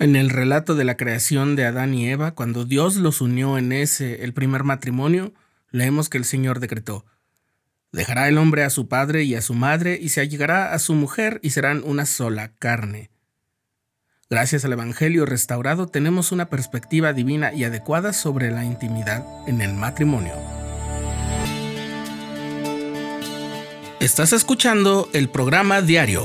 En el relato de la creación de Adán y Eva, cuando Dios los unió en ese, el primer matrimonio, leemos que el Señor decretó, Dejará el hombre a su padre y a su madre y se allegará a su mujer y serán una sola carne. Gracias al Evangelio restaurado tenemos una perspectiva divina y adecuada sobre la intimidad en el matrimonio. Estás escuchando el programa diario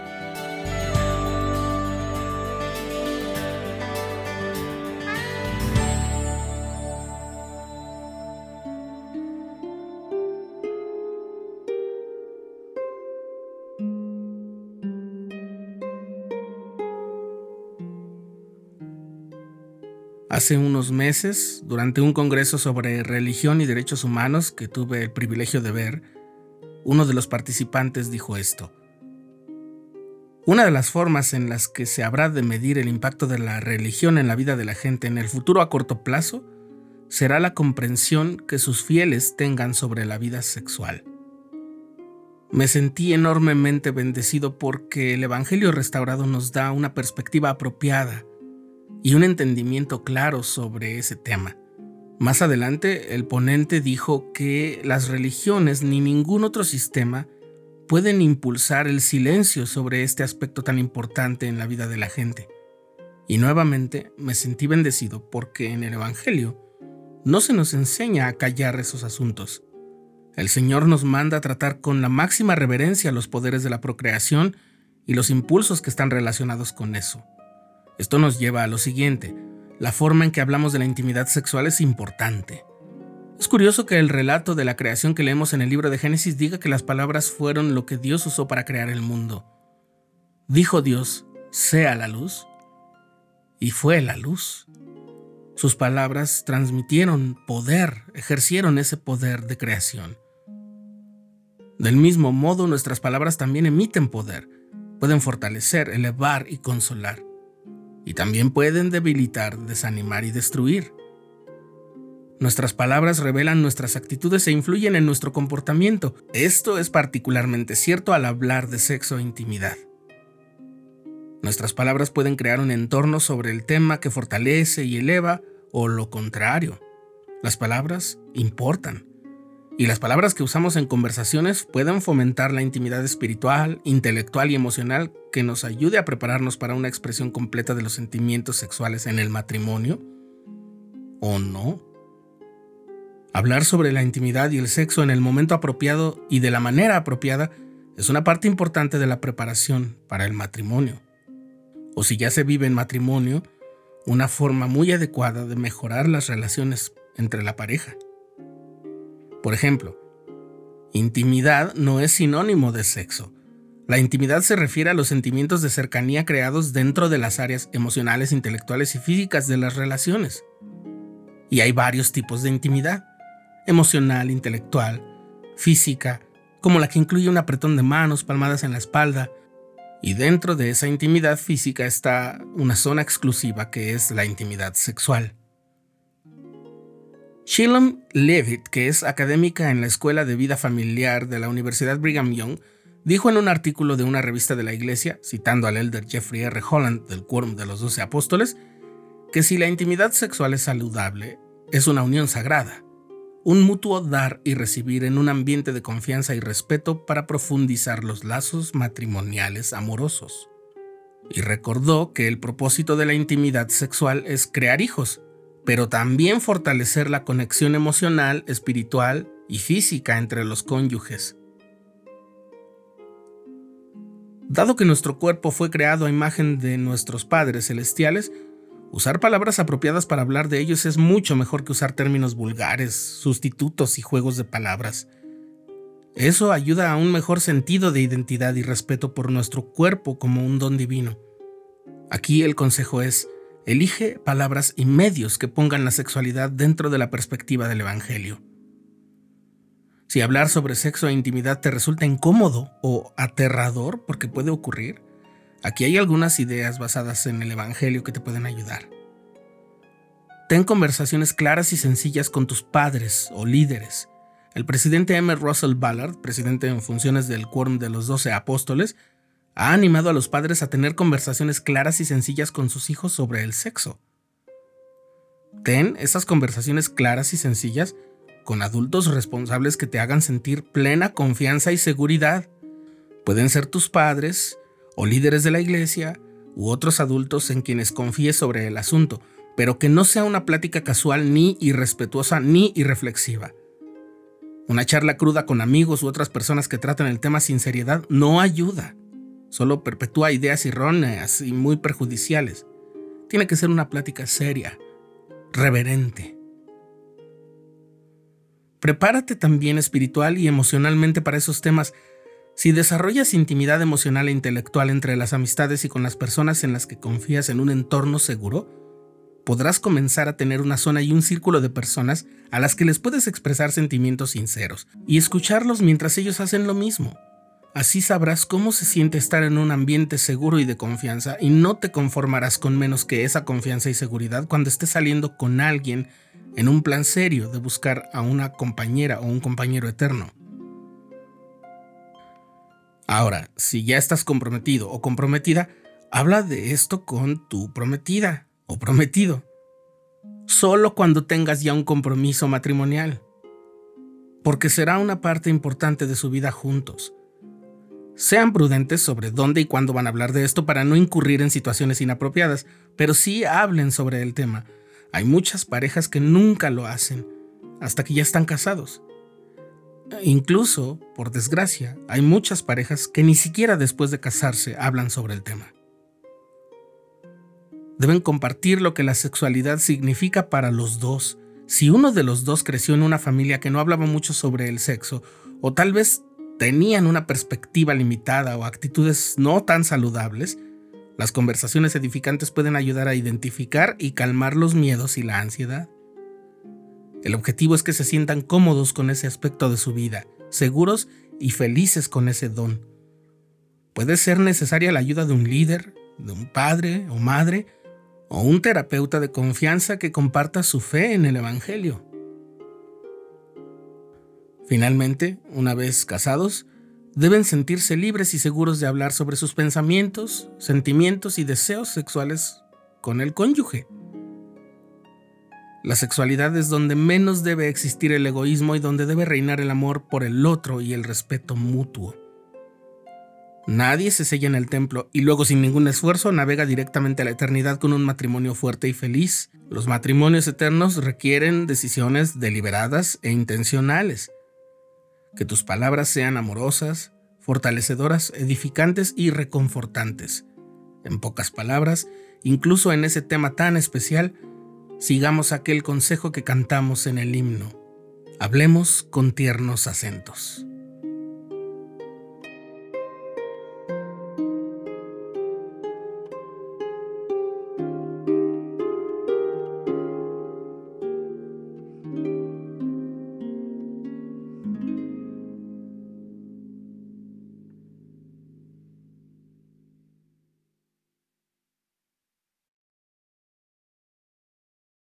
Hace unos meses, durante un congreso sobre religión y derechos humanos que tuve el privilegio de ver, uno de los participantes dijo esto. Una de las formas en las que se habrá de medir el impacto de la religión en la vida de la gente en el futuro a corto plazo será la comprensión que sus fieles tengan sobre la vida sexual. Me sentí enormemente bendecido porque el Evangelio restaurado nos da una perspectiva apropiada y un entendimiento claro sobre ese tema. Más adelante, el ponente dijo que las religiones ni ningún otro sistema pueden impulsar el silencio sobre este aspecto tan importante en la vida de la gente. Y nuevamente me sentí bendecido porque en el Evangelio no se nos enseña a callar esos asuntos. El Señor nos manda a tratar con la máxima reverencia los poderes de la procreación y los impulsos que están relacionados con eso. Esto nos lleva a lo siguiente. La forma en que hablamos de la intimidad sexual es importante. Es curioso que el relato de la creación que leemos en el libro de Génesis diga que las palabras fueron lo que Dios usó para crear el mundo. Dijo Dios, sea la luz, y fue la luz. Sus palabras transmitieron poder, ejercieron ese poder de creación. Del mismo modo, nuestras palabras también emiten poder, pueden fortalecer, elevar y consolar y también pueden debilitar, desanimar y destruir. Nuestras palabras revelan nuestras actitudes e influyen en nuestro comportamiento. Esto es particularmente cierto al hablar de sexo e intimidad. Nuestras palabras pueden crear un entorno sobre el tema que fortalece y eleva o lo contrario. Las palabras importan. Y las palabras que usamos en conversaciones pueden fomentar la intimidad espiritual, intelectual y emocional que nos ayude a prepararnos para una expresión completa de los sentimientos sexuales en el matrimonio o no. Hablar sobre la intimidad y el sexo en el momento apropiado y de la manera apropiada es una parte importante de la preparación para el matrimonio. O si ya se vive en matrimonio, una forma muy adecuada de mejorar las relaciones entre la pareja. Por ejemplo, intimidad no es sinónimo de sexo. La intimidad se refiere a los sentimientos de cercanía creados dentro de las áreas emocionales, intelectuales y físicas de las relaciones. Y hay varios tipos de intimidad. Emocional, intelectual, física, como la que incluye un apretón de manos, palmadas en la espalda. Y dentro de esa intimidad física está una zona exclusiva que es la intimidad sexual. Shilom Levitt, que es académica en la Escuela de Vida Familiar de la Universidad Brigham Young, dijo en un artículo de una revista de la Iglesia, citando al elder Jeffrey R. Holland del Quórum de los Doce Apóstoles, que si la intimidad sexual es saludable, es una unión sagrada, un mutuo dar y recibir en un ambiente de confianza y respeto para profundizar los lazos matrimoniales amorosos. Y recordó que el propósito de la intimidad sexual es crear hijos, pero también fortalecer la conexión emocional, espiritual y física entre los cónyuges. Dado que nuestro cuerpo fue creado a imagen de nuestros padres celestiales, usar palabras apropiadas para hablar de ellos es mucho mejor que usar términos vulgares, sustitutos y juegos de palabras. Eso ayuda a un mejor sentido de identidad y respeto por nuestro cuerpo como un don divino. Aquí el consejo es, Elige palabras y medios que pongan la sexualidad dentro de la perspectiva del Evangelio. Si hablar sobre sexo e intimidad te resulta incómodo o aterrador, porque puede ocurrir, aquí hay algunas ideas basadas en el Evangelio que te pueden ayudar. Ten conversaciones claras y sencillas con tus padres o líderes. el presidente M. Russell Ballard, presidente en funciones del Quórum de los Doce Apóstoles, ha animado a los padres a tener conversaciones claras y sencillas con sus hijos sobre el sexo. Ten esas conversaciones claras y sencillas con adultos responsables que te hagan sentir plena confianza y seguridad. Pueden ser tus padres o líderes de la iglesia u otros adultos en quienes confíes sobre el asunto, pero que no sea una plática casual ni irrespetuosa ni irreflexiva. Una charla cruda con amigos u otras personas que tratan el tema sin seriedad no ayuda, solo perpetúa ideas erróneas y muy perjudiciales. Tiene que ser una plática seria, reverente. Prepárate también espiritual y emocionalmente para esos temas. Si desarrollas intimidad emocional e intelectual entre las amistades y con las personas en las que confías en un entorno seguro, podrás comenzar a tener una zona y un círculo de personas a las que les puedes expresar sentimientos sinceros y escucharlos mientras ellos hacen lo mismo. Así sabrás cómo se siente estar en un ambiente seguro y de confianza y no te conformarás con menos que esa confianza y seguridad cuando estés saliendo con alguien en un plan serio de buscar a una compañera o un compañero eterno. Ahora, si ya estás comprometido o comprometida, habla de esto con tu prometida o prometido. Solo cuando tengas ya un compromiso matrimonial. Porque será una parte importante de su vida juntos. Sean prudentes sobre dónde y cuándo van a hablar de esto para no incurrir en situaciones inapropiadas, pero sí hablen sobre el tema hay muchas parejas que nunca lo hacen hasta que ya están casados. Incluso, por desgracia, hay muchas parejas que ni siquiera después de casarse hablan sobre el tema. Deben compartir lo que la sexualidad significa para los dos. Si uno de los dos creció en una familia que no hablaba mucho sobre el sexo, o tal vez tenían una perspectiva limitada o actitudes no tan saludables, las conversaciones edificantes pueden ayudar a identificar y calmar los miedos y la ansiedad. El objetivo es que se sientan cómodos con ese aspecto de su vida, seguros y felices con ese don. Puede ser necesaria la ayuda de un líder, de un padre o madre, o un terapeuta de confianza que comparta su fe en el Evangelio. Finalmente, una vez casados, deben sentirse libres y seguros de hablar sobre sus pensamientos, sentimientos y deseos sexuales con el cónyuge. La sexualidad es donde menos debe existir el egoísmo y donde debe reinar el amor por el otro y el respeto mutuo. Nadie se sella en el templo y luego sin ningún esfuerzo navega directamente a la eternidad con un matrimonio fuerte y feliz. Los matrimonios eternos requieren decisiones deliberadas e intencionales que tus palabras sean amorosas, fortalecedoras, edificantes y reconfortantes. En pocas palabras, incluso en ese tema tan especial, sigamos aquel consejo que cantamos en el himno. Hablemos con tiernos acentos.